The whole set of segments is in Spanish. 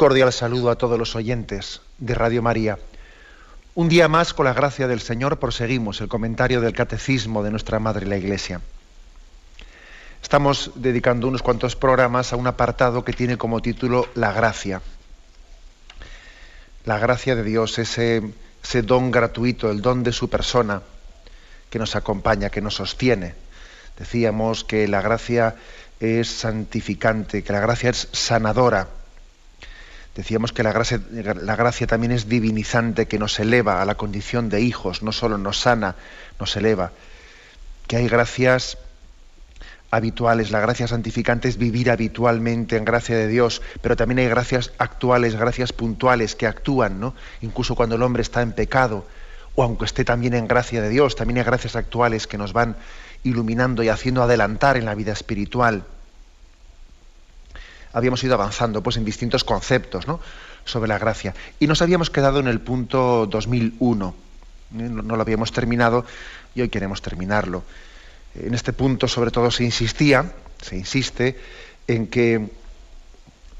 Cordial saludo a todos los oyentes de Radio María. Un día más, con la gracia del Señor, proseguimos el comentario del Catecismo de nuestra Madre la Iglesia. Estamos dedicando unos cuantos programas a un apartado que tiene como título La gracia. La gracia de Dios, ese, ese don gratuito, el don de su persona, que nos acompaña, que nos sostiene. Decíamos que la gracia es santificante, que la gracia es sanadora Decíamos que la gracia, también es divinizante, que nos eleva a la condición de hijos, no solo nos sana, nos eleva. Que hay gracias habituales, la gracia santificante es vivir habitualmente en gracia de Dios, pero también hay gracias actuales, gracias puntuales que actúan, ¿no? Incluso cuando el hombre está en pecado, o aunque esté también en gracia de Dios, también hay gracias actuales que nos van iluminando y haciendo adelantar en la vida espiritual habíamos ido avanzando pues, en distintos conceptos sobre la gracia. Y nos habíamos quedado en el punto 2001. ¿eh? No, lo habíamos terminado y hoy queremos terminarlo. En este punto, sobre todo, se insistía, se insiste, en que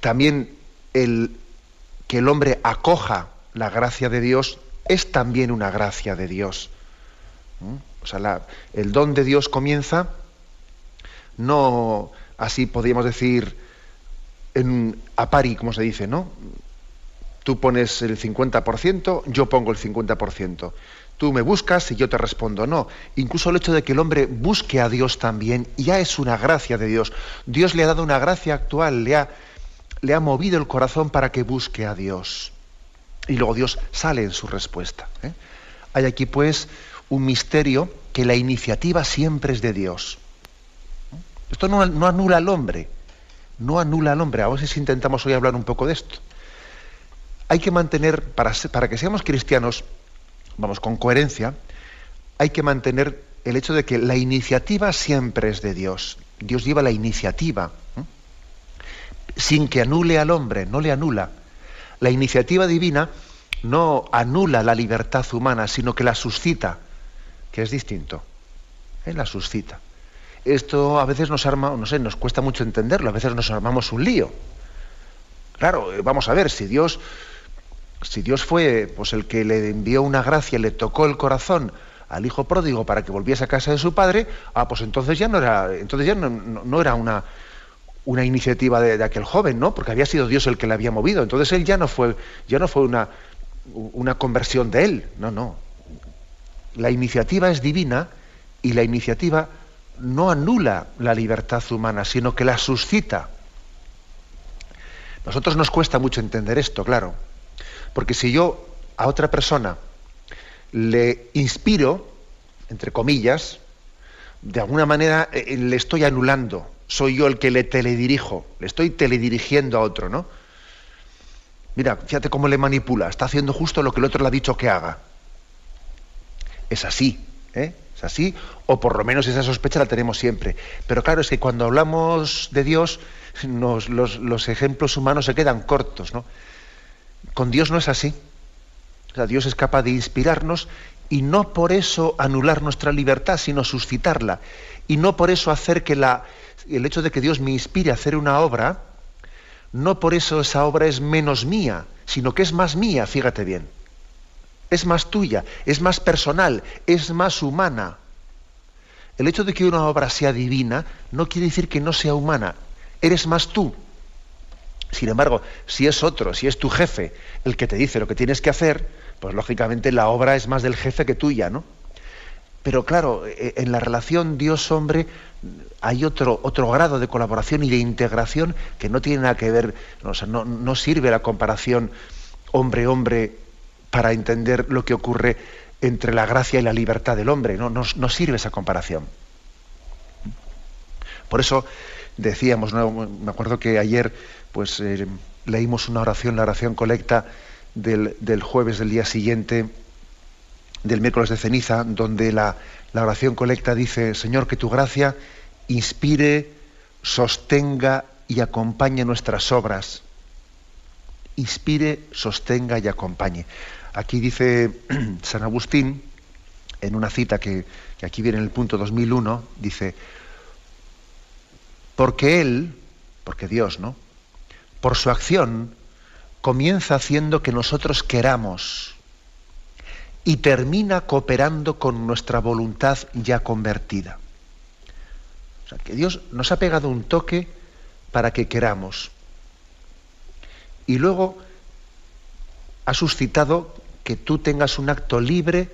también el que el hombre acoja la gracia de Dios es también una gracia de Dios. ¿eh? O sea, el don de Dios comienza no así podríamos decir en, a pari, como se dice, ¿no? Tú pones el 50%, yo pongo el 50%. Tú me buscas y yo te respondo no. Incluso el hecho de que el hombre busque a Dios también ya es una gracia de Dios. Dios le ha dado una gracia actual, le ha, le ha movido el corazón para que busque a Dios. Y luego Dios sale en su respuesta. ¿eh? Hay aquí pues un misterio que la iniciativa siempre es de Dios. Esto no, no anula al hombre, no anula al hombre. A si intentamos hoy hablar un poco de esto. Hay que mantener, para, para que seamos cristianos, vamos, con coherencia, hay que mantener el hecho de que la iniciativa siempre es de Dios. Dios lleva la iniciativa, sin que anule al hombre, no le anula. La iniciativa divina no anula la libertad humana, sino que la suscita, que es distinto. ¿eh? La suscita esto a veces nos arma, no sé, nos cuesta mucho entenderlo, a veces nos armamos un lío. Claro, eh, vamos a ver, si Dios, si Dios fue pues, el que le envió una gracia, le tocó el corazón al hijo pródigo para que volviese a casa de su padre, ah, pues entonces ya no era, entonces ya no, era una, una iniciativa de, aquel joven, ¿no? Porque había sido Dios el que le había movido. Entonces él ya no fue, ya no fue una, una conversión de él. No, no. La iniciativa es divina y la iniciativa no anula la libertad humana, sino que la suscita. Nosotros nos cuesta mucho entender esto, claro, porque si yo a otra persona le inspiro, entre comillas, de alguna manera eh, eh, le estoy anulando, soy yo el que le teledirijo, le estoy teledirigiendo a otro, ¿no? Mira, fíjate cómo le manipula, está haciendo justo lo que el otro le ha dicho que haga. Es así, ¿eh? así, o por lo menos esa sospecha la tenemos siempre. Pero claro, es que cuando hablamos de Dios, los, ejemplos humanos se quedan cortos. ¿no? Con Dios no es así. Dios es capaz de inspirarnos y no por eso anular nuestra libertad, sino suscitarla. Y no por eso hacer que la, el hecho de que Dios me inspire a hacer una obra, no por eso esa obra es menos mía, sino que es más mía, fíjate bien es más tuya, es más personal, es más humana. El hecho de que una obra sea divina no quiere decir que no sea humana. Eres más tú. Sin embargo, si es otro, si es tu jefe el que te dice lo que tienes que hacer, pues lógicamente la obra es más del jefe que tuya, ¿no? Pero claro, e, en la relación Dios-hombre hay otro, otro grado de colaboración y de integración que no tiene nada que ver, no, no sirve la comparación hombre-hombre para entender lo que ocurre entre la gracia y la libertad del hombre. No, no, sirve esa comparación. Por eso decíamos, me acuerdo que ayer pues, eh, leímos una oración, la oración colecta del, jueves del día siguiente, del miércoles de ceniza, donde la, la oración colecta dice, Señor, que tu gracia inspire, sostenga y acompañe nuestras obras. Inspire, sostenga y acompañe. Aquí dice San Agustín, en una cita que, aquí viene en el punto 2001, dice, porque Él, porque Dios, ¿no? Por su acción comienza haciendo que nosotros queramos y termina cooperando con nuestra voluntad ya convertida. O sea, que Dios nos ha pegado un toque para que queramos. Y luego ha suscitado que tú tengas un acto libre,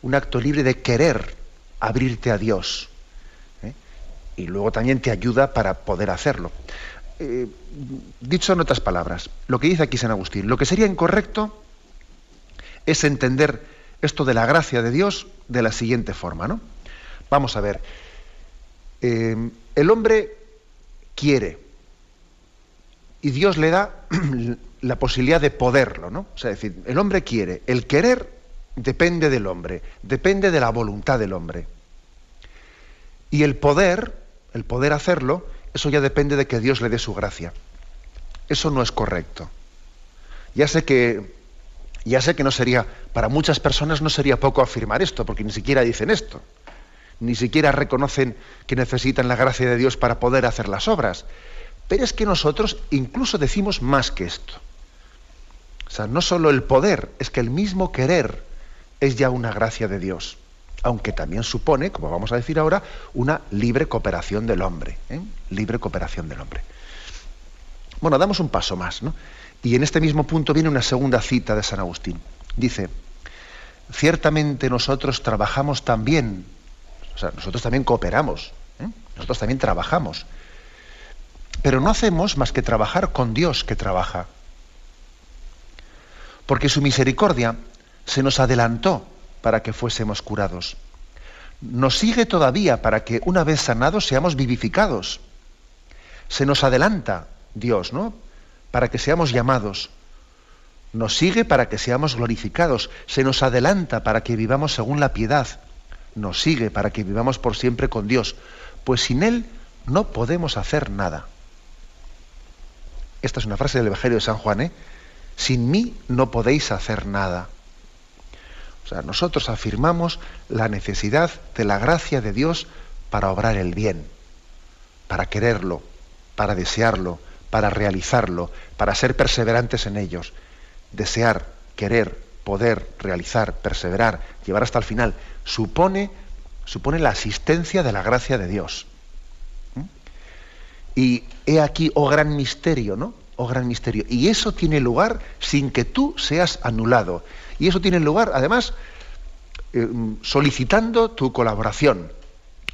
un acto libre de querer abrirte a Dios. ¿eh? Y luego también te ayuda para poder hacerlo. Eh, dicho en otras palabras, lo que dice aquí San Agustín, lo que sería incorrecto es entender esto de la gracia de Dios de la siguiente forma, ¿no? Vamos a ver. Eh, el hombre quiere y Dios le da la posibilidad de poderlo, ¿no? O sea, decir, el hombre quiere, el querer depende del hombre, depende de la voluntad del hombre. Y el poder, el poder hacerlo, eso ya depende de que Dios le dé su gracia. Eso no es correcto. Ya sé que ya sé que no sería, para muchas personas no sería poco afirmar esto, porque ni siquiera dicen esto. Ni siquiera reconocen que necesitan la gracia de Dios para poder hacer las obras. Pero es que nosotros incluso decimos más que esto. O sea, no solo el poder, es que el mismo querer es ya una gracia de Dios. Aunque también supone, como vamos a decir ahora, una libre cooperación del hombre. ¿eh? Libre cooperación del hombre. Bueno, damos un paso más, ¿no? Y en este mismo punto viene una segunda cita de San Agustín. Dice, ciertamente nosotros trabajamos también, o sea, nosotros también cooperamos, ¿eh? nosotros también trabajamos, pero no hacemos más que trabajar con Dios que trabaja. Porque su misericordia se nos adelantó para que fuésemos curados. Nos sigue todavía para que una vez sanados seamos vivificados. Se nos adelanta Dios, ¿no? para que seamos llamados. Nos sigue para que seamos glorificados. Se nos adelanta para que vivamos según la piedad. Nos sigue para que vivamos por siempre con Dios. Pues sin Él no podemos hacer nada. Esta es una frase del Evangelio de San Juan. ¿eh? Sin mí no podéis hacer nada. O sea, nosotros afirmamos la necesidad de la gracia de Dios para obrar el bien, para quererlo, para desearlo, para realizarlo, para ser perseverantes en ellos. Desear, querer, poder, realizar, perseverar, llevar hasta el final, supone, supone la asistencia de la gracia de Dios. ¿Mm? Y he aquí, oh gran misterio, ¿no? Oh gran misterio. Y eso tiene lugar sin que tú seas anulado. Y eso tiene lugar, además, eh, solicitando tu colaboración.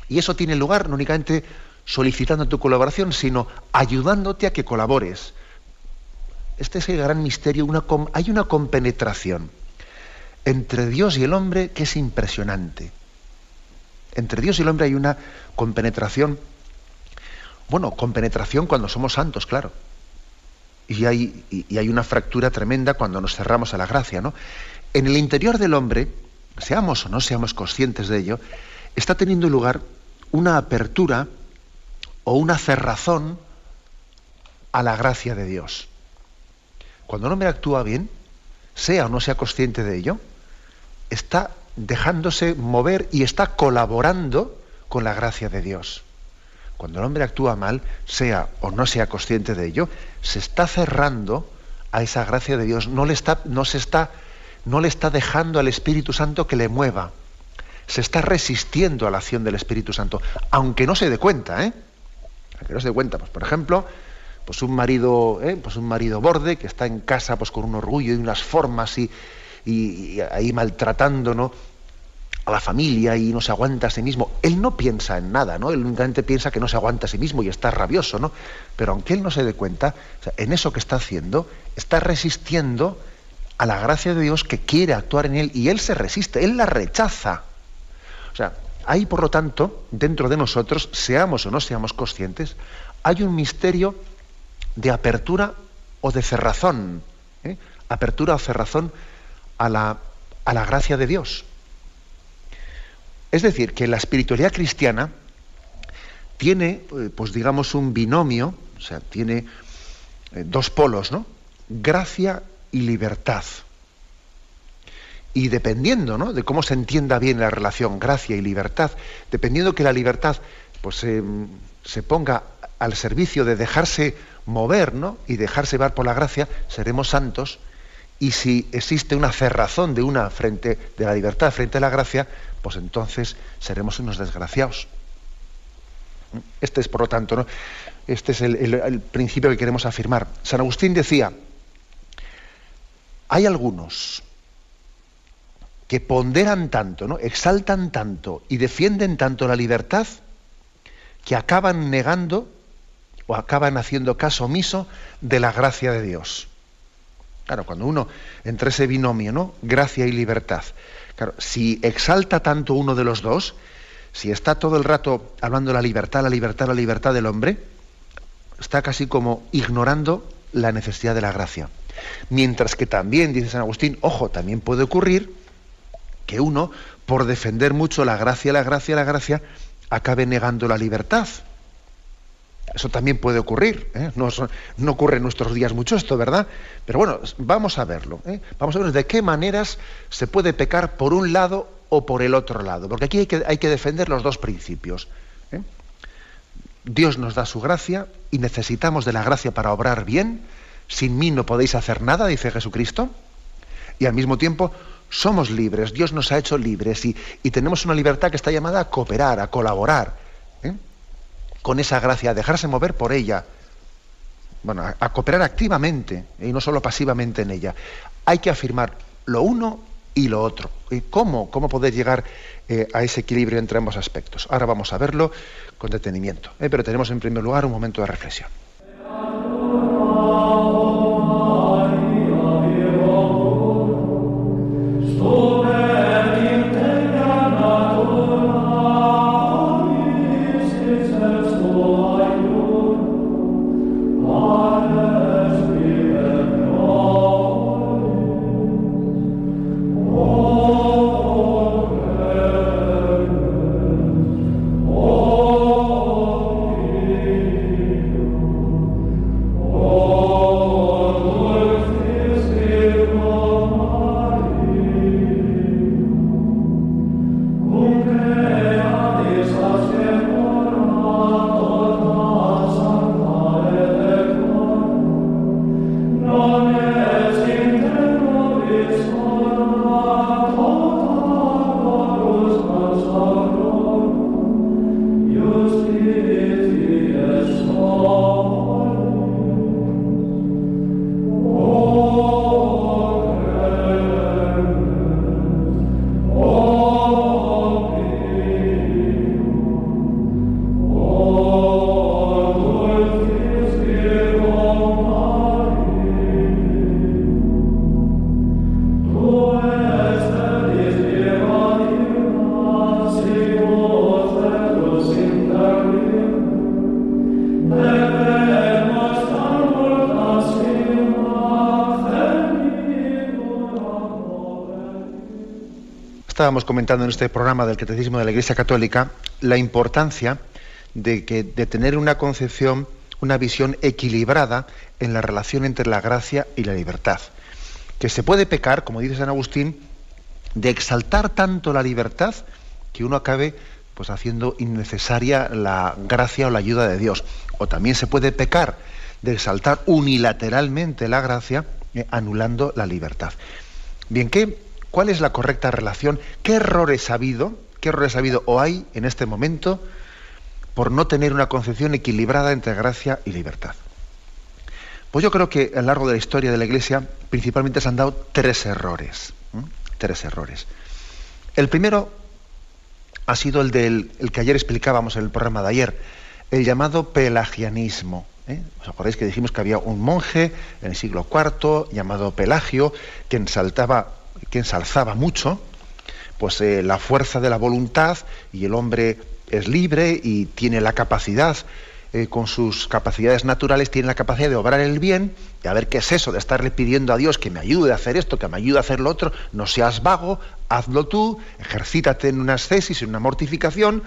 Y eso tiene lugar no únicamente solicitando tu colaboración, sino ayudándote a que colabores. Este es el gran misterio. hay una compenetración entre Dios y el hombre que es impresionante. Entre Dios y el hombre hay una compenetración, bueno, compenetración cuando somos santos, claro. Y hay, y hay una fractura tremenda cuando nos cerramos a la gracia, ¿no? En el interior del hombre, seamos o no seamos conscientes de ello, está teniendo lugar una apertura o una cerrazón a la gracia de Dios. Cuando un hombre actúa bien, sea o no sea consciente de ello, está dejándose mover y está colaborando con la gracia de Dios. Cuando el hombre actúa mal, sea o no sea consciente de ello, se está cerrando a esa gracia de Dios, no le está, no se está, no le está dejando al Espíritu Santo que le mueva. Se está resistiendo a la acción del Espíritu Santo, aunque no se dé cuenta, ¿eh? que no se dé cuenta, pues por ejemplo, pues un marido, ¿eh? pues un marido borde que está en casa pues con un orgullo y unas formas y, ahí maltratando ¿no? A la familia y no se aguanta a sí mismo. Él no piensa en nada, ¿no? Él únicamente piensa que no se aguanta a sí mismo y está rabioso, ¿no? Pero aunque él no se dé cuenta, en eso que está haciendo, está resistiendo a la gracia de Dios que quiere actuar en él y él se resiste, él la rechaza. O sea, hay, por lo tanto, dentro de nosotros, seamos o no seamos conscientes, hay un misterio de apertura o de cerrazón. ¿eh? Apertura o cerrazón a la, a la gracia de Dios. Es decir, que la espiritualidad cristiana tiene, eh, pues digamos, un binomio, o sea, tiene eh, dos polos, ¿no? Gracia y libertad. Y dependiendo ¿no? de cómo se entienda bien la relación gracia y libertad, dependiendo que la libertad pues, se ponga al servicio de dejarse mover ¿no? y dejarse llevar por la gracia, seremos santos. Y si existe una cerrazón de una frente de la libertad frente a la gracia, pues entonces seremos unos desgraciados. Este es, por lo tanto, ¿no? este es el, principio que queremos afirmar. San Agustín decía, hay algunos que ponderan tanto, ¿no? exaltan tanto y defienden tanto la libertad que acaban negando o acaban haciendo caso omiso de la gracia de Dios. Claro, cuando uno entre ese binomio, ¿no? Gracia y libertad. Claro, si exalta tanto uno de los dos, si está todo el rato hablando de la libertad, la libertad, la libertad del hombre, está casi como ignorando la necesidad de la gracia. Mientras que también, dice San Agustín, ojo, también puede ocurrir que uno, por defender mucho la gracia, la gracia, la gracia, acabe negando la libertad. Eso también puede ocurrir. ¿eh? No, ocurre en nuestros días mucho esto, ¿verdad? Pero bueno, vamos a verlo. ¿eh? Vamos a ver de qué maneras se puede pecar por un lado o por el otro lado. Porque aquí hay que, hay que defender los dos principios. ¿eh? Dios nos da su gracia y necesitamos de la gracia para obrar bien. Sin mí no podéis hacer nada, dice Jesucristo. Y al mismo tiempo somos libres, Dios nos ha hecho libres y, tenemos una libertad que está llamada a cooperar, a colaborar. Con esa gracia, a dejarse mover por ella, bueno, a, cooperar activamente y no solo pasivamente en ella. Hay que afirmar lo uno y lo otro. ¿Y cómo, ¿Cómo poder llegar eh, a ese equilibrio entre ambos aspectos? Ahora vamos a verlo con detenimiento, ¿eh? pero tenemos en primer lugar un momento de reflexión. Estábamos comentando en este programa del Catecismo de la Iglesia Católica la importancia de, que, de tener una concepción, una visión equilibrada en la relación entre la gracia y la libertad. Que se puede pecar, como dice San Agustín, de exaltar tanto la libertad que uno acabe pues, haciendo innecesaria la gracia o la ayuda de Dios. O también se puede pecar de exaltar unilateralmente la gracia, eh, anulando la libertad. Bien, ¿qué ¿Cuál es la correcta relación? ¿Qué errores ha habido? ¿Qué errores ha habido o hay en este momento por no tener una concepción equilibrada entre gracia y libertad? Pues yo creo que a lo largo de la historia de la Iglesia principalmente se han dado tres errores. Tres errores. El primero ha sido el del que ayer explicábamos en el programa de ayer, el llamado pelagianismo. ¿eh? ¿Os acordáis que dijimos que había un monje en el siglo IV llamado Pelagio que ensaltaba que ensalzaba mucho, pues eh, la fuerza de la voluntad y el hombre es libre y tiene la capacidad eh, con sus capacidades naturales, tiene la capacidad de obrar el bien, y a ver qué es eso de estarle pidiendo a Dios que me ayude a hacer esto, que me ayude a hacer lo otro, no seas vago, hazlo tú, ejercítate en una ascesis, en una mortificación,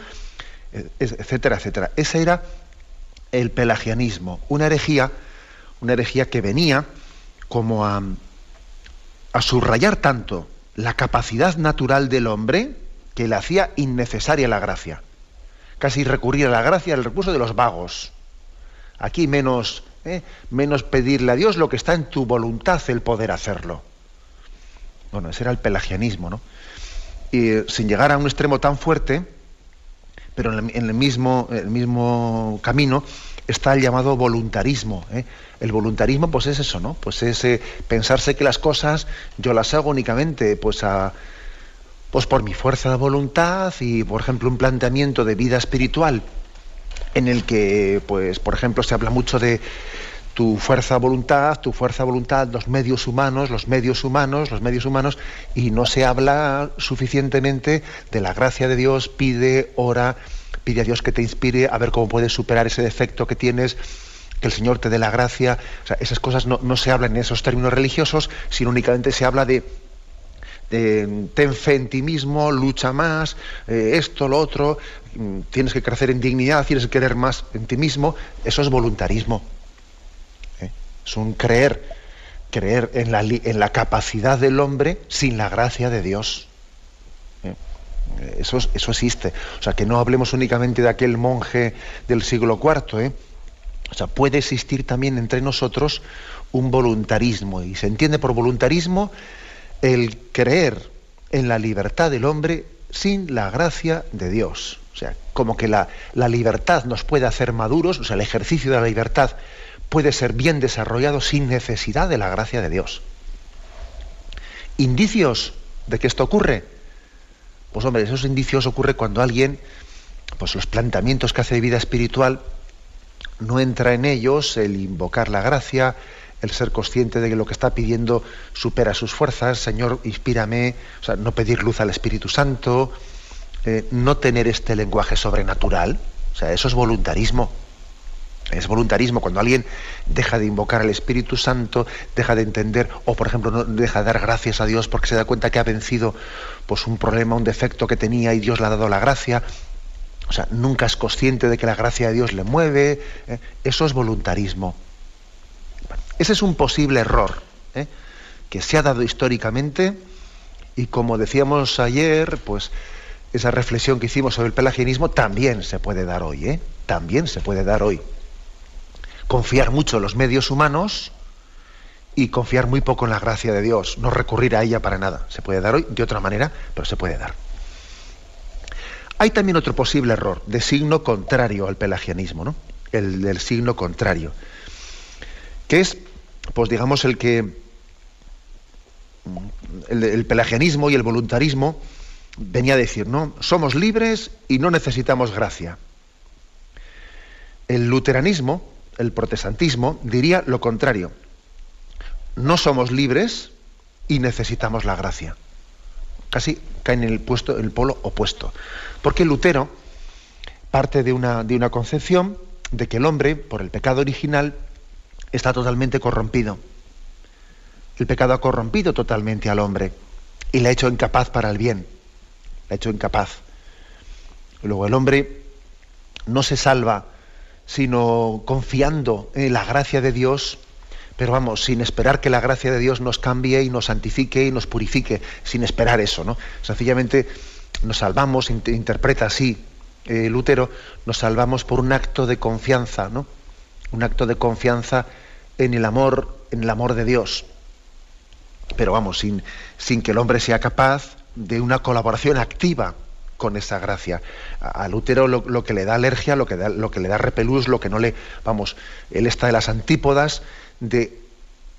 eh, etcétera, etcétera. Ese era el pelagianismo, una herejía, una herejía que venía como a, a subrayar tanto la capacidad natural del hombre que le hacía innecesaria la gracia casi recurrir a la gracia, al recurso de los vagos. Aquí menos, ¿eh? menos pedirle a Dios lo que está en tu voluntad el poder hacerlo. Bueno, ese era el pelagianismo, ¿no? Y eh, sin llegar a un extremo tan fuerte, pero en el, mismo, el mismo camino está el llamado voluntarismo. ¿eh? El voluntarismo, pues es eso, ¿no? Pues es pensarse que las cosas yo las hago únicamente, pues a pues por mi fuerza de voluntad y, por ejemplo, un planteamiento de vida espiritual en el que, pues, por ejemplo, se habla mucho de tu fuerza voluntad, tu fuerza voluntad, los medios humanos, los medios humanos, los medios humanos, y no se habla suficientemente de la gracia de Dios, pide, ora, pide a Dios que te inspire a ver cómo puedes superar ese defecto que tienes, que el Señor te dé la gracia. O sea, esas cosas no, no se hablan en esos términos religiosos, sino únicamente se habla de ten fe en ti mismo, lucha más, eh, esto, lo otro, mm, tienes que crecer en dignidad, tienes que querer más en ti mismo, eso es voluntarismo. ¿eh? Es un creer, creer en la, en la, capacidad del hombre sin la gracia de Dios. ¿Eh? Eso, eso existe. O sea, que no hablemos únicamente de aquel monje del siglo IV. O sea, puede existir también entre nosotros un voluntarismo. Y se entiende por voluntarismo el creer en la libertad del hombre sin la gracia de Dios. O sea, como que la, libertad nos puede hacer maduros, o sea, el ejercicio de la libertad puede ser bien desarrollado sin necesidad de la gracia de Dios. ¿Indicios de que esto ocurre? Pues hombre, esos indicios ocurren cuando alguien, pues los planteamientos que hace de vida espiritual, no entra en ellos el invocar la gracia, el ser consciente de que lo que está pidiendo supera sus fuerzas, Señor, inspírame, o sea, no pedir luz al Espíritu Santo, eh, no tener este lenguaje sobrenatural, o sea, eso es voluntarismo. Es voluntarismo cuando alguien deja de invocar al Espíritu Santo, deja de entender, o por ejemplo, no deja de dar gracias a Dios porque se da cuenta que ha vencido pues, un problema, un defecto que tenía y Dios le ha dado la gracia. O sea, nunca es consciente de que la gracia de Dios le mueve. ¿eh? Eso es voluntarismo. Ese es un posible error ¿eh? que se ha dado históricamente y como decíamos ayer, pues esa reflexión que hicimos sobre el pelagianismo también se puede dar hoy, ¿eh? también se puede dar hoy. Confiar mucho en los medios humanos y confiar muy poco en la gracia de Dios, no recurrir a ella para nada. Se puede dar hoy de otra manera, pero se puede dar. Hay también otro posible error de signo contrario al pelagianismo, ¿no? El del signo contrario, que es pues digamos, el que el, pelagianismo y el voluntarismo venía a decir, ¿no? Somos libres y no necesitamos gracia. El luteranismo, el protestantismo, diría lo contrario. No somos libres y necesitamos la gracia. Casi cae en el, puesto, el polo opuesto. Porque Lutero parte de una, de una concepción de que el hombre, por el pecado original, está totalmente corrompido. El pecado ha corrompido totalmente al hombre y le ha hecho incapaz para el bien. Le ha hecho incapaz. Luego el hombre no se salva sino confiando en la gracia de Dios, pero vamos, sin esperar que la gracia de Dios nos cambie y nos santifique y nos purifique, sin esperar eso, ¿no? Sencillamente nos salvamos, interpreta así eh, Lutero, nos salvamos por un acto de confianza, ¿no? Un acto de confianza en el amor, en el amor de Dios. Pero vamos, sin, sin que el hombre sea capaz de una colaboración activa con esa gracia. Al útero lo, que le da alergia, lo que, le da repelús, lo que no le. Vamos, él está de las antípodas de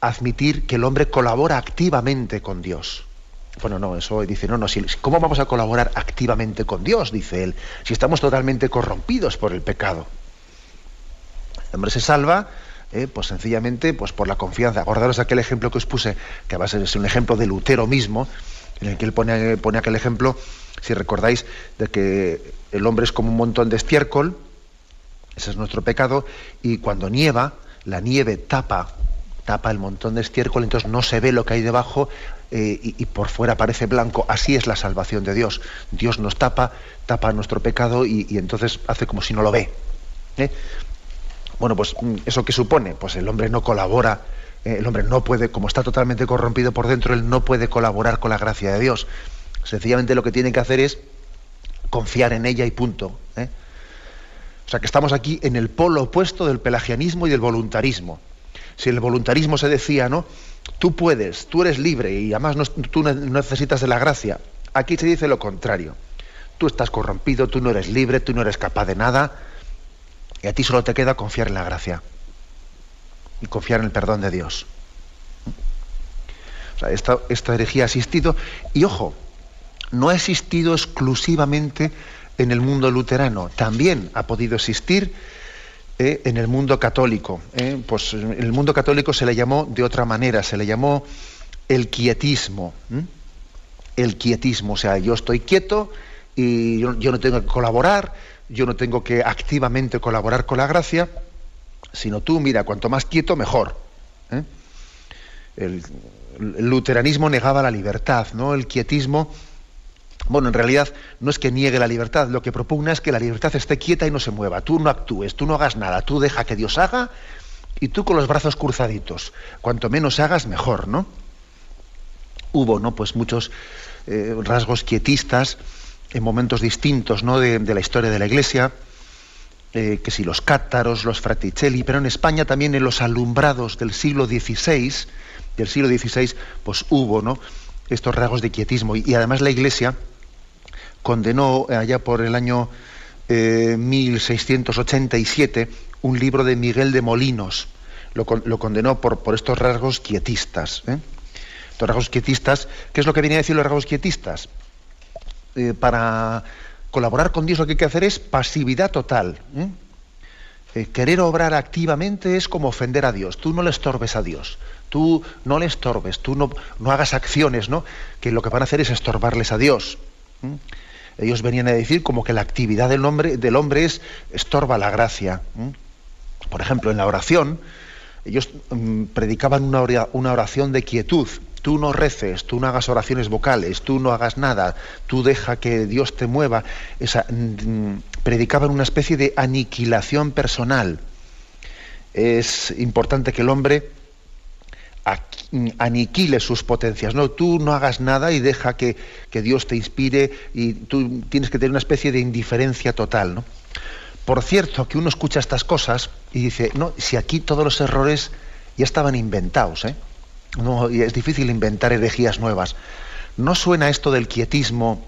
admitir que el hombre colabora activamente con Dios. Bueno, no, eso dice, no, no, ¿cómo vamos a colaborar activamente con Dios? Dice él, si estamos totalmente corrompidos por el pecado. El hombre se salva ¿eh? pues sencillamente pues por la confianza. Acordaros aquel ejemplo que os puse, que va a ser un ejemplo de Lutero mismo, en el que él pone, pone aquel ejemplo, si recordáis, de que el hombre es como un montón de estiércol Ese es nuestro pecado. Y cuando nieva, la nieve tapa, tapa el montón de estiércol, entonces no se ve lo que hay debajo eh, y, por fuera parece blanco. Así es la salvación de Dios. Dios nos tapa, tapa nuestro pecado y, entonces hace como si no lo ve. ¿eh? Bueno, pues mm, eso que supone, pues el hombre no colabora, el hombre no puede, como está totalmente corrompido por dentro, él no puede colaborar con la gracia de Dios. Sencillamente lo que tiene que hacer es confiar en ella y punto. O sea que estamos aquí en el polo opuesto del pelagianismo y del voluntarismo. Si el voluntarismo se decía, ¿no? Tú puedes, tú eres libre y además no, tú no necesitas de la gracia. Aquí se dice lo contrario. Tú estás corrompido, tú no eres libre, tú no eres capaz de nada y a ti solo te queda confiar en la gracia y confiar en el perdón de Dios. Esta herejía ha existido y ojo, no ha existido exclusivamente en el mundo luterano, también ha podido existir eh, en el mundo católico. Eh, pues en el mundo católico se le llamó de otra manera, se le llamó el quietismo. El quietismo, o sea, yo estoy quieto y yo, no tengo que colaborar, yo no tengo que activamente colaborar con la gracia, sino tú, mira, cuanto más quieto, mejor. ¿eh? El, luteranismo negaba la libertad, ¿no? El quietismo bueno, en realidad no es que niegue la libertad, lo que propugna es que la libertad esté quieta y no se mueva. Tú no actúes, tú no hagas nada, tú deja que Dios haga y tú con los brazos cruzaditos. Cuanto menos hagas, mejor, ¿no? Hubo, ¿no? Pues muchos eh, rasgos quietistas en momentos distintos, ¿no? De, la historia de la Iglesia, eh, que si los cátaros, los fraticelli, pero en España también en los alumbrados del siglo XVI, del siglo XVI, pues hubo, ¿no? Estos rasgos de quietismo y además la Iglesia condenó allá por el año 1687 eh, un libro de Miguel de Molinos. Lo, condenó por, por, estos rasgos quietistas. ¿eh? Estos rasgos quietistas, ¿qué es lo que viene a decir los rasgos quietistas? Para colaborar con Dios lo que hay que hacer es pasividad total. querer obrar activamente es como ofender a Dios. Tú no le estorbes a Dios. Tú no le estorbes. Tú no, no hagas acciones ¿no? que lo que van a hacer es estorbarles a Dios. Ellos venían a decir como que la actividad del hombre, del hombre es estorba la gracia. Por ejemplo, en la oración, ellos mm, predicaban una, oración de quietud. Tú no reces, tú no hagas oraciones vocales, tú no hagas nada, tú deja que Dios te mueva. Esa, mm, predicaban una especie de aniquilación personal. Es importante que el hombre aniquile sus potencias. No, tú no hagas nada y deja que, Dios te inspire y tú tienes que tener una especie de indiferencia total. ¿no? Por cierto, que uno escucha estas cosas y dice, no, si aquí todos los errores ya estaban inventados, ¿eh? No, y es difícil inventar herejías nuevas. ¿No suena esto del quietismo,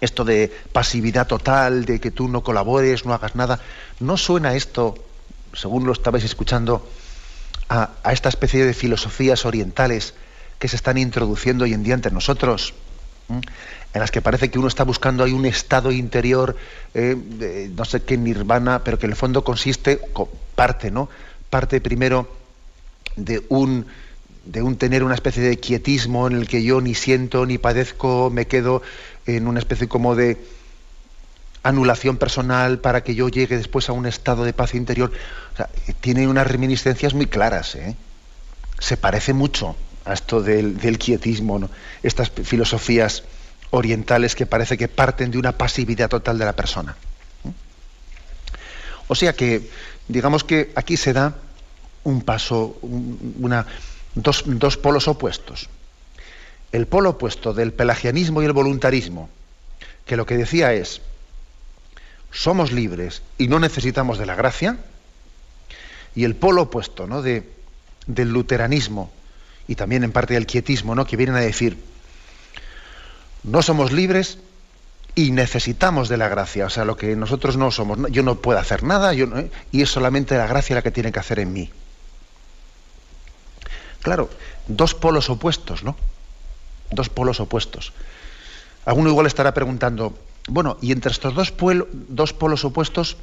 esto de pasividad total, de que tú no colabores, no hagas nada? ¿No suena esto, según lo estabais escuchando, a, esta especie de filosofías orientales que se están introduciendo hoy en día entre nosotros, en las que parece que uno está buscando ahí un estado interior, eh, no sé qué nirvana, pero que en el fondo consiste, parte, ¿no? Parte primero de un, de un tener una especie de quietismo en el que yo ni siento ni padezco, me quedo en una especie como de anulación personal para que yo llegue después a un estado de paz interior. tiene unas reminiscencias muy claras. ¿eh? Se parece mucho a esto del, quietismo, estas filosofías orientales que parece que parten de una pasividad total de la persona. ¿eh? O sea que, digamos que aquí se da un paso, una, dos, polos opuestos. El polo opuesto del pelagianismo y el voluntarismo, que lo que decía es, somos libres y no necesitamos de la gracia, y el polo opuesto ¿no? de, del luteranismo y también en parte del quietismo, ¿no? que vienen a decir, no somos libres y necesitamos de la gracia, o sea, lo que nosotros no somos, yo no puedo hacer nada yo ¿eh? y es solamente la gracia la que tiene que hacer en mí. Claro, dos polos opuestos, ¿no? Dos polos opuestos. Alguno igual estará preguntando, bueno, y entre estos dos, dos polos opuestos,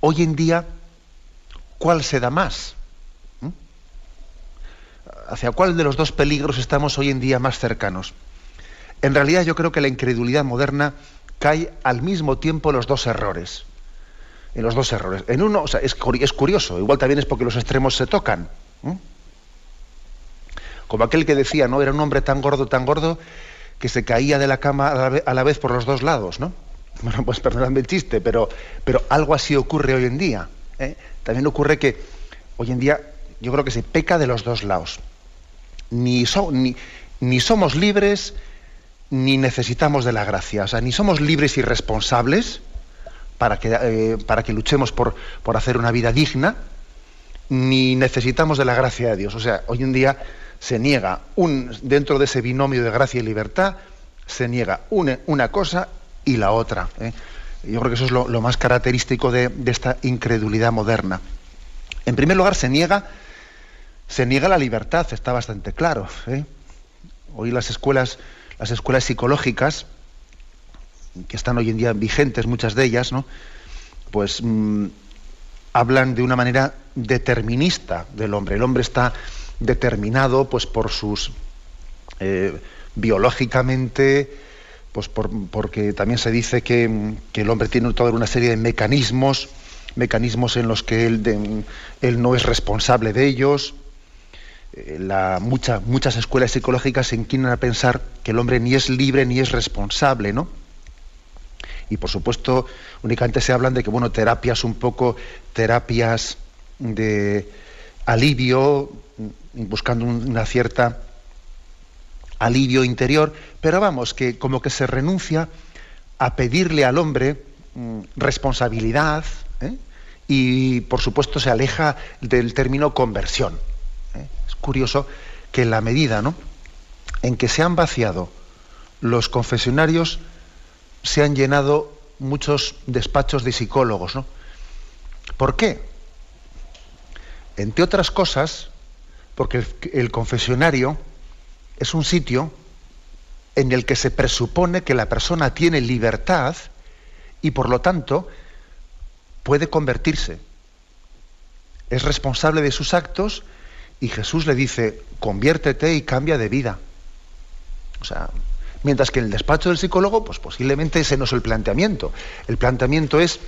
hoy en día, ¿cuál se da más? ¿Mm? ¿Hacia cuál de los dos peligros estamos hoy en día más cercanos? En realidad yo creo que la incredulidad moderna cae al mismo tiempo los dos errores. en los dos errores. En uno, o sea, es, curioso, igual también es porque los extremos se tocan. Como aquel que decía, ¿no? Era un hombre tan gordo, tan gordo, que se caía de la cama a la vez, por los dos lados, ¿no? Bueno, pues perdóname el chiste, pero, pero algo así ocurre hoy en día. ¿eh? También ocurre que hoy en día yo creo que se peca de los dos lados. Ni, ni, ni somos libres, ni necesitamos de la gracia. O sea, ni somos libres y responsables para que, eh, para que luchemos por, por hacer una vida digna, ni necesitamos de la gracia de Dios. O sea, hoy en día se niega un, dentro de ese binomio de gracia y libertad, se niega una, cosa y la otra. ¿eh? Yo creo que eso es lo, más característico de, esta incredulidad moderna. En primer lugar, se niega, se niega la libertad, está bastante claro. ¿eh? Hoy las escuelas, las escuelas psicológicas, que están hoy en día vigentes, muchas de ellas, ¿no? pues mm, hablan de una manera determinista del hombre. El hombre está determinado pues, por sus eh, biológicamente, pues porque también se dice que, el hombre tiene toda una serie de mecanismos, mecanismos en los que él, él no es responsable de ellos. Eh, la, muchas escuelas psicológicas se inclinan a pensar que el hombre ni es libre ni es responsable, ¿no? Y por supuesto, únicamente se hablan de que, bueno, terapias un poco, terapias de alivio, buscando una cierta alivio interior, pero vamos, que como que se renuncia a pedirle al hombre mm, responsabilidad ¿eh? y por supuesto se aleja del término conversión. ¿eh? Es curioso que en la medida ¿no? en que se han vaciado los confesionarios, se han llenado muchos despachos de psicólogos. ¿no? ¿Por qué? Entre otras cosas, porque el confesionario es un sitio en el que se presupone que la persona tiene libertad y por lo tanto puede convertirse. Es responsable de sus actos y Jesús le dice, conviértete y cambia de vida. O sea, mientras que en el despacho del psicólogo, pues posiblemente ese no es el planteamiento. El planteamiento es,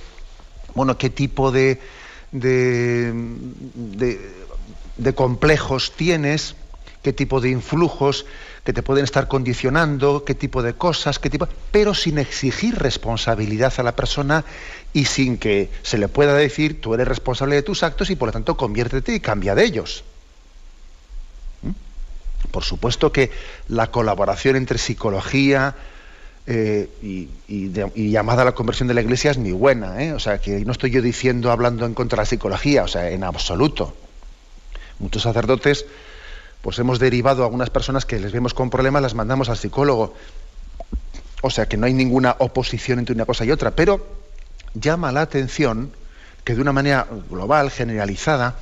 bueno, qué tipo de, de, de complejos tienes, qué tipo de influjos que te pueden estar condicionando, qué tipo de cosas, qué tipo, pero sin exigir responsabilidad a la persona y sin que se le pueda decir tú eres responsable de tus actos y por lo tanto conviértete y cambia de ellos. ¿Mm? Por supuesto que la colaboración entre psicología eh, y, llamada a la conversión de la Iglesia es muy buena, ¿eh? o sea que no estoy yo diciendo hablando en contra de la psicología, o sea, en absoluto. Muchos sacerdotes pues hemos derivado a algunas personas que les vemos con problemas, las mandamos al psicólogo. O sea que no hay ninguna oposición entre una cosa y otra, pero llama la atención que de una manera global, generalizada,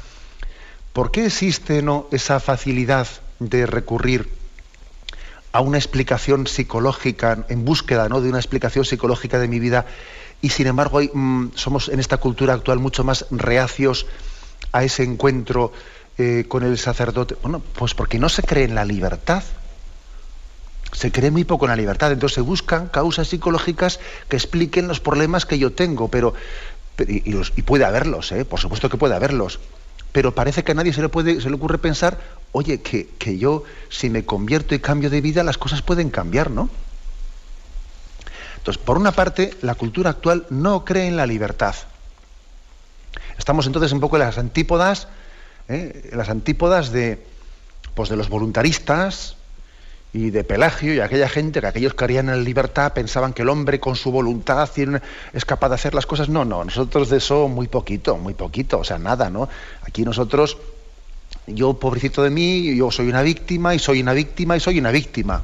¿por qué existe no esa facilidad de recurrir a una explicación psicológica, en búsqueda ¿no? de una explicación psicológica de mi vida, y sin embargo mm, somos en esta cultura actual mucho más reacios a ese encuentro eh, con el sacerdote? Bueno, pues porque no se cree en la libertad. Se cree muy poco en la libertad. Entonces se buscan causas psicológicas que expliquen los problemas que yo tengo, pero, y, puede haberlos, ¿eh? por supuesto que puede haberlos. Pero parece que a nadie se le, puede, se le ocurre pensar, oye, que, que yo si me convierto y cambio de vida, las cosas pueden cambiar, ¿no? Entonces, por una parte, la cultura actual no cree en la libertad. Estamos entonces un poco en las antípodas ¿eh? las antípodas de, pues de los voluntaristas y de Pelagio y aquella gente que aquellos que harían en libertad pensaban que el hombre con su voluntad es capaz de hacer las cosas. No, no, nosotros de eso muy poquito, muy poquito, o sea, nada, ¿no? Aquí nosotros, yo pobrecito de mí, yo soy una víctima y soy una víctima y soy una víctima.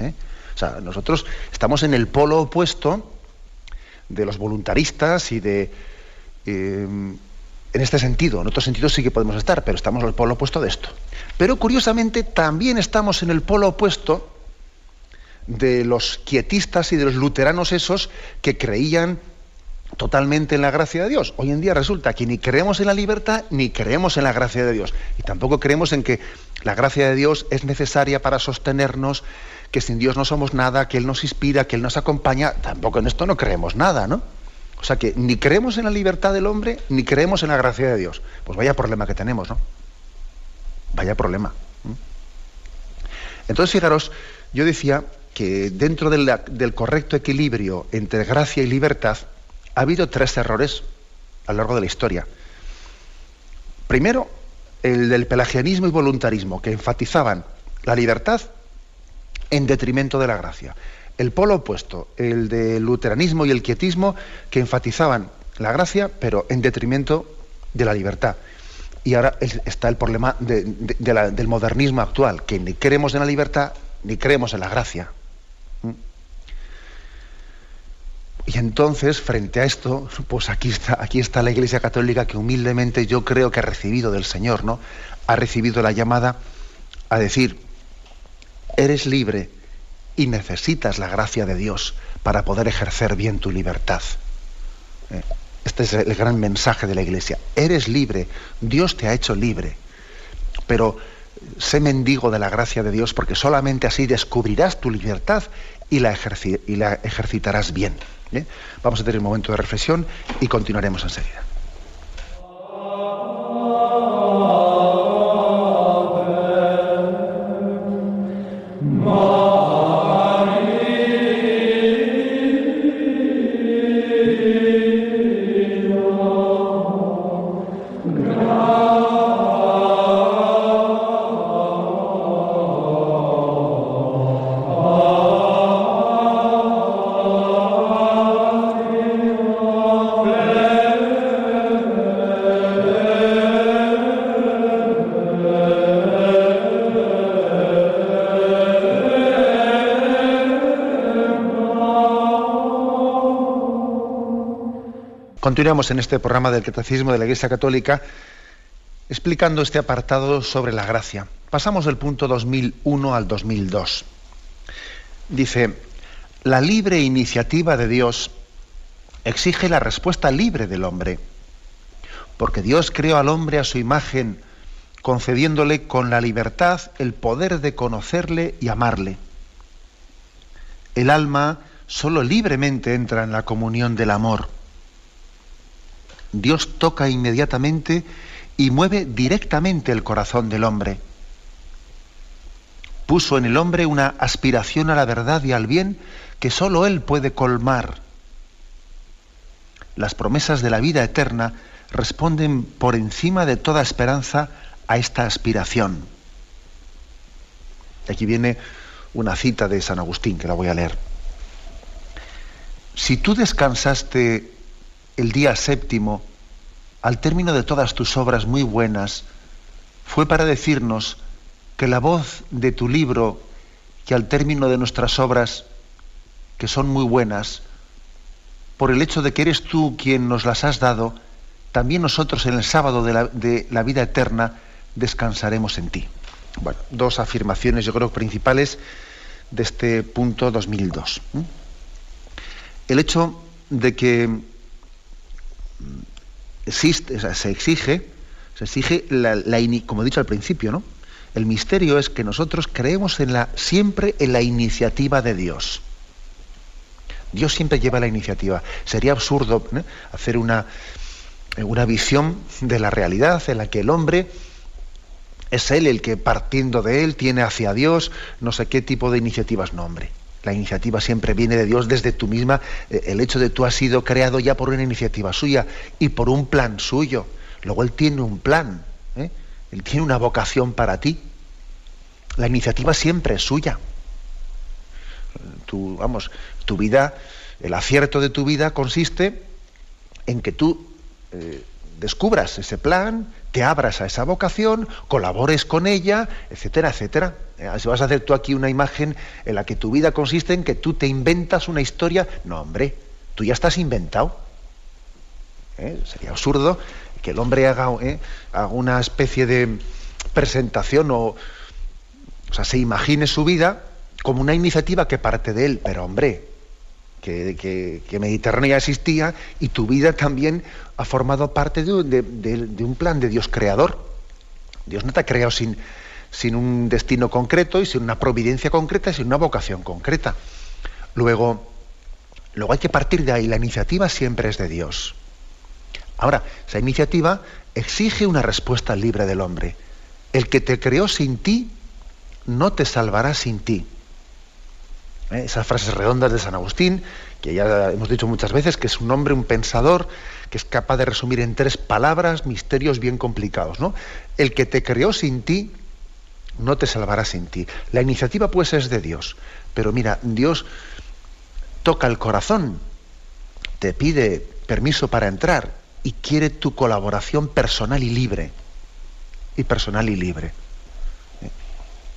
¿eh? O sea, nosotros estamos en el polo opuesto de los voluntaristas y de... Eh, en este sentido. En otros sentidos sí que podemos estar, pero estamos en el polo opuesto de esto. Pero curiosamente también estamos en el polo opuesto de los quietistas y de los luteranos esos que creían totalmente en la gracia de Dios. Hoy en día resulta que ni creemos en la libertad ni creemos en la gracia de Dios. Y tampoco creemos en que la gracia de Dios es necesaria para sostenernos, que sin Dios no somos nada, que Él nos inspira, que Él nos acompaña. Tampoco en esto no creemos nada, ¿no? O sea que ni creemos en la libertad del hombre, ni creemos en la gracia de Dios. Pues vaya problema que tenemos, ¿no? Vaya problema. Entonces, fijaros, yo decía que dentro del correcto equilibrio entre gracia y libertad ha habido tres errores a lo largo de la historia. Primero, el del pelagianismo y voluntarismo, que enfatizaban la libertad en detrimento de la gracia. El polo opuesto, el del luteranismo y el quietismo, que enfatizaban la gracia, pero en detrimento de la libertad. Y ahora está el problema del modernismo actual, que ni creemos en la libertad ni creemos en la gracia. ¿Mm? Y entonces, frente a esto, pues aquí está, aquí está la Iglesia Católica que humildemente yo creo que ha recibido del Señor, ¿no? Ha recibido la llamada a decir, eres libre y necesitas la gracia de Dios para poder ejercer bien tu libertad. ¿Eh? Este es el gran mensaje de la Iglesia. Eres libre, Dios te ha hecho libre, pero sé mendigo de la gracia de Dios porque solamente así descubrirás tu libertad y la, y la ejercitarás bien. ¿eh? Vamos a tener un momento de reflexión y continuaremos enseguida. Continuamos en este programa del Catecismo de la Iglesia Católica explicando este apartado sobre la gracia. Pasamos del punto 2001 al 2002. Dice, la libre iniciativa de Dios exige la respuesta libre del hombre, porque Dios creó al hombre a su imagen, concediéndole con la libertad el poder de conocerle y amarle. El alma solo libremente entra en la comunión del amor Dios toca inmediatamente y mueve directamente el corazón del hombre. Puso en el hombre una aspiración a la verdad y al bien que sólo Él puede colmar. Las promesas de la vida eterna responden por encima de toda esperanza a esta aspiración. Aquí viene una cita de San Agustín que la voy a leer. Si tú descansaste el día séptimo, al término de todas tus obras muy buenas, fue para decirnos que la voz de tu libro, que al término de nuestras obras, que son muy buenas, por el hecho de que eres tú quien nos las has dado, también nosotros en el sábado de la, vida eterna descansaremos en ti. Bueno, dos afirmaciones yo creo principales de este punto 2002. El hecho de que existe, se exige, se exige la, como he dicho al principio, ¿no? El misterio es que nosotros creemos en la, siempre en la iniciativa de Dios. Dios siempre lleva la iniciativa. Sería absurdo hacer una, una visión de la realidad en la que el hombre es él el que partiendo de él tiene hacia Dios no sé qué tipo de iniciativas. No, hombre. La iniciativa siempre viene de Dios desde tú misma. Eh, el hecho de tú has sido creado ya por una iniciativa suya y por un plan suyo. Luego Él tiene un plan. ¿eh? Él tiene una vocación para ti. La iniciativa siempre es suya. Tu, vamos, tu vida, el acierto de tu vida consiste en que tú eh, descubras ese plan, te abras a esa vocación, colabores con ella, etcétera, etcétera. Eh, si vas a hacer tú aquí una imagen en la que tu vida consiste en que tú te inventas una historia, no, hombre, tú ya estás inventado. ¿Eh? Sería absurdo que el hombre haga, ¿eh? haga, una especie de presentación o, o sea, se imagine su vida como una iniciativa que parte de él, pero hombre, que, Mediterránea existía y tu vida también ha formado parte de, un plan de Dios creador. Dios no te ha creado sin, sin un destino concreto y sin una providencia concreta y sin una vocación concreta. Luego, Luego hay que partir de ahí, la iniciativa siempre es de Dios. Ahora, esa iniciativa exige una respuesta libre del hombre. El que te creó sin ti, no te salvará sin ti. ¿Eh? Esas frases redondas de San Agustín, que ya hemos dicho muchas veces, que es un hombre, un pensador, que es capaz de resumir en tres palabras misterios bien complicados. ¿no? El que te creó sin ti, no te salvará sin ti. La iniciativa pues es de Dios. Pero mira, Dios toca el corazón, te pide permiso para entrar y quiere tu colaboración personal y libre. Y personal y libre.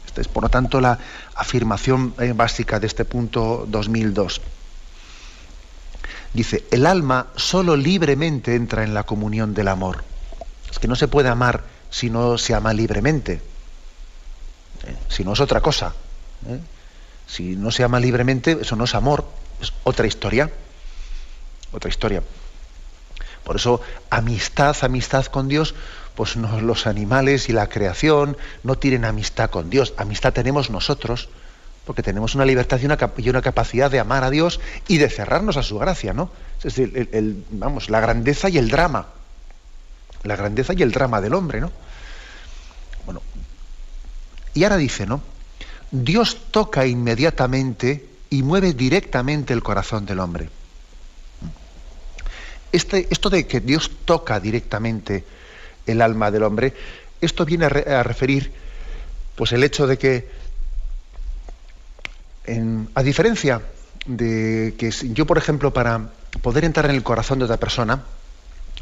Esta es, por lo tanto, la afirmación eh, básica de este punto 2002. Dice, el alma solo libremente entra en la comunión del amor. Es que no se puede amar si no se ama libremente. Si no es otra cosa. ¿eh? Si no se ama libremente, eso no es amor, es otra historia. Otra historia. Por eso, amistad, amistad con Dios, pues los animales y la creación no tienen amistad con Dios. Amistad tenemos nosotros, porque tenemos una libertad y una, capacidad de amar a Dios y de cerrarnos a su gracia, ¿no? Es decir, vamos, la grandeza y el drama. La grandeza y el drama del hombre, ¿no? Y ahora dice, ¿no? Dios toca inmediatamente y mueve directamente el corazón del hombre. Este, esto de que Dios toca directamente el alma del hombre, esto viene a, referir pues el hecho de que, a diferencia de que yo, por ejemplo, para poder entrar en el corazón de otra persona,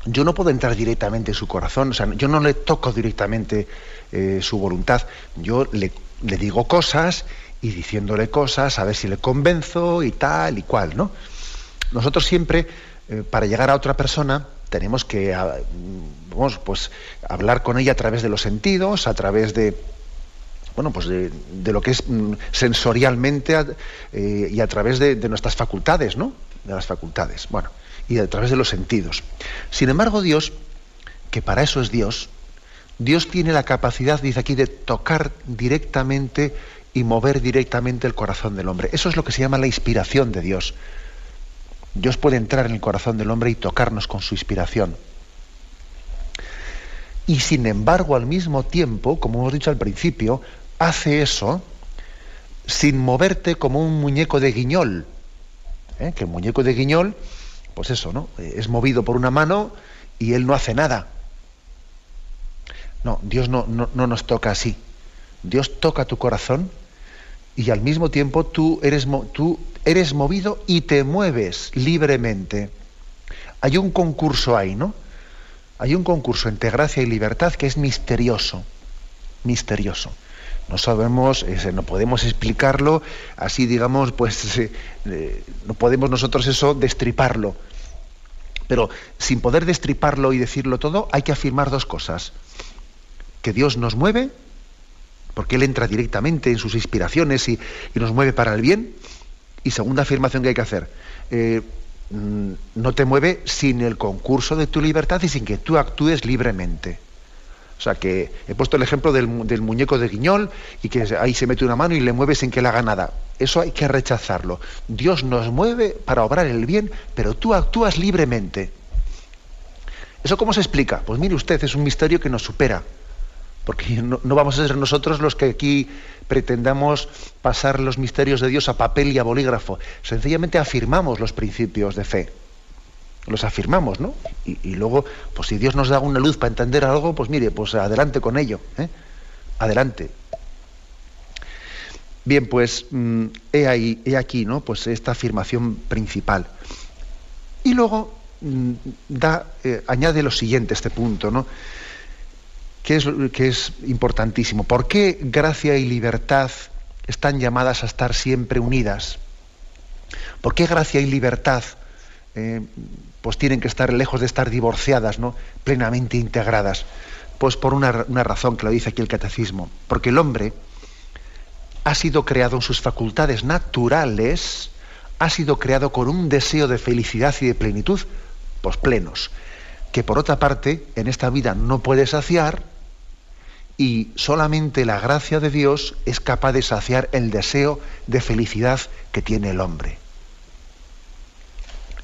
yo no puedo entrar directamente en su corazón, o sea, yo no le toco directamente eh, su voluntad, yo le, digo cosas y diciéndole cosas, a ver si le convenzo y tal y cual, ¿no? Nosotros siempre eh, para llegar a otra persona tenemos que ah, pues, hablar con ella a través de los sentidos, a través de, bueno, pues de, lo que es mm, sensorialmente eh, y a través de, nuestras facultades, ¿no? De las facultades, bueno, y a través de los sentidos. Sin embargo, Dios, que para eso es Dios, Dios tiene la capacidad, dice aquí, de tocar directamente y mover directamente el corazón del hombre. Eso es lo que se llama la inspiración de Dios. Dios puede entrar en el corazón del hombre y tocarnos con su inspiración. Y sin embargo, al mismo tiempo, como hemos dicho al principio, hace eso sin moverte como un muñeco de guiñol. ¿eh? Que el muñeco de guiñol, pues eso, ¿no? Es movido por una mano y él no hace nada. No, Dios no, no nos toca así. Dios toca tu corazón y al mismo tiempo tú eres, tú eres movido y te mueves libremente. Hay un concurso ahí, ¿no? Hay un concurso entre gracia y libertad que es misterioso, misterioso. No sabemos, no podemos explicarlo así, digamos, pues eh, no podemos nosotros eso destriparlo. Pero sin poder destriparlo y decirlo todo, hay que afirmar dos cosas. Que Dios nos mueve porque Él entra directamente en sus inspiraciones y, nos mueve para el bien. Y segunda afirmación que hay que hacer, eh, mm, no te mueve sin el concurso de tu libertad y sin que tú actúes libremente. O sea que he puesto el ejemplo del, muñeco de Guiñol y que ahí se mete una mano y le mueve sin que le haga nada. Eso hay que rechazarlo. Dios nos mueve para obrar el bien, pero tú actúas libremente. ¿Eso cómo se explica? Pues mire usted, es un misterio que nos supera porque no, vamos a ser nosotros los que aquí pretendamos pasar los misterios de Dios a papel y a bolígrafo. Sencillamente afirmamos los principios de fe. Los afirmamos, ¿no? Y, luego, pues si Dios nos da una luz para entender algo, pues mire, pues adelante con ello. ¿eh? Adelante. Bien, pues mm, he, aquí, ¿no? Pues esta afirmación principal. Y luego mm, da, eh, añade lo siguiente, este punto, ¿no? que es, que es importantísimo. ¿Por qué gracia y libertad están llamadas a estar siempre unidas? ¿Por qué gracia y libertad eh, pues tienen que estar lejos de estar divorciadas, ¿no? plenamente integradas? Pues por una, una razón que lo dice aquí el catecismo. Porque el hombre ha sido creado en sus facultades naturales, ha sido creado con un deseo de felicidad y de plenitud, pues plenos, que por otra parte en esta vida no puede saciar y solamente la gracia de Dios es capaz de saciar el deseo de felicidad que tiene el hombre.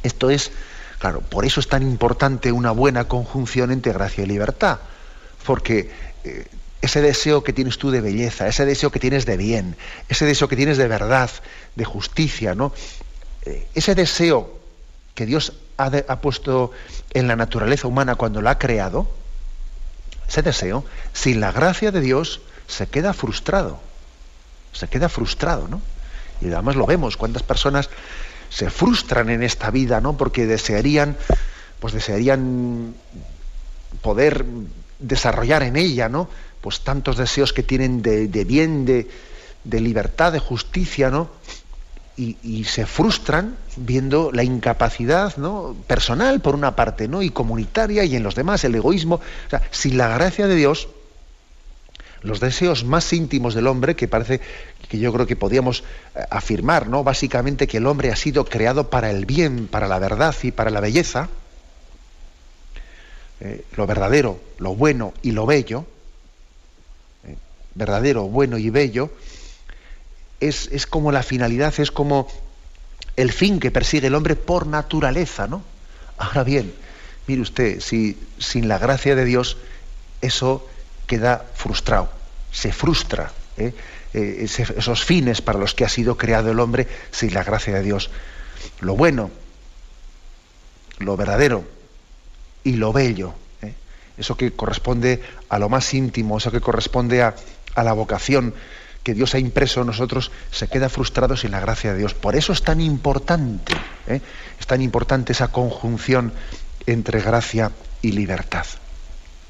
Esto es, claro, por eso es tan importante una buena conjunción entre gracia y libertad, porque eh, ese deseo que tienes tú de belleza, ese deseo que tienes de bien, ese deseo que tienes de verdad, de justicia, ¿no? Eh, ese deseo que Dios ha, ha, puesto en la naturaleza humana cuando la ha creado, ese deseo, sin la gracia de Dios, se queda frustrado. Se queda frustrado, ¿no? Y además lo vemos, cuántas personas se frustran en esta vida, ¿no? Porque desearían, pues desearían poder desarrollar en ella, ¿no? Pues tantos deseos que tienen de, bien, de, libertad, de justicia, ¿no? Y, se frustran viendo la incapacidad ¿no? personal por una parte ¿no? y comunitaria y en los demás el egoísmo. O sea, sin la gracia de Dios, los deseos más íntimos del hombre, que parece que yo creo que podíamos eh, afirmar, ¿no? Básicamente que el hombre ha sido creado para el bien, para la verdad y para la belleza, eh, lo verdadero, lo bueno y lo bello, eh, verdadero, bueno y bello, es, es, como la finalidad, es como el fin que persigue el hombre por naturaleza, ¿no? Ahora bien, mire usted, si sin la gracia de Dios eso queda frustrado, se frustra. ¿eh? Eh, esos fines para los que ha sido creado el hombre sin la gracia de Dios. Lo bueno, lo verdadero y lo bello. ¿eh? Eso que corresponde a lo más íntimo, eso que corresponde a, a la vocación que Dios ha impreso en nosotros, se queda frustrado sin la gracia de Dios. Por eso es tan importante, es tan importante esa conjunción entre gracia y libertad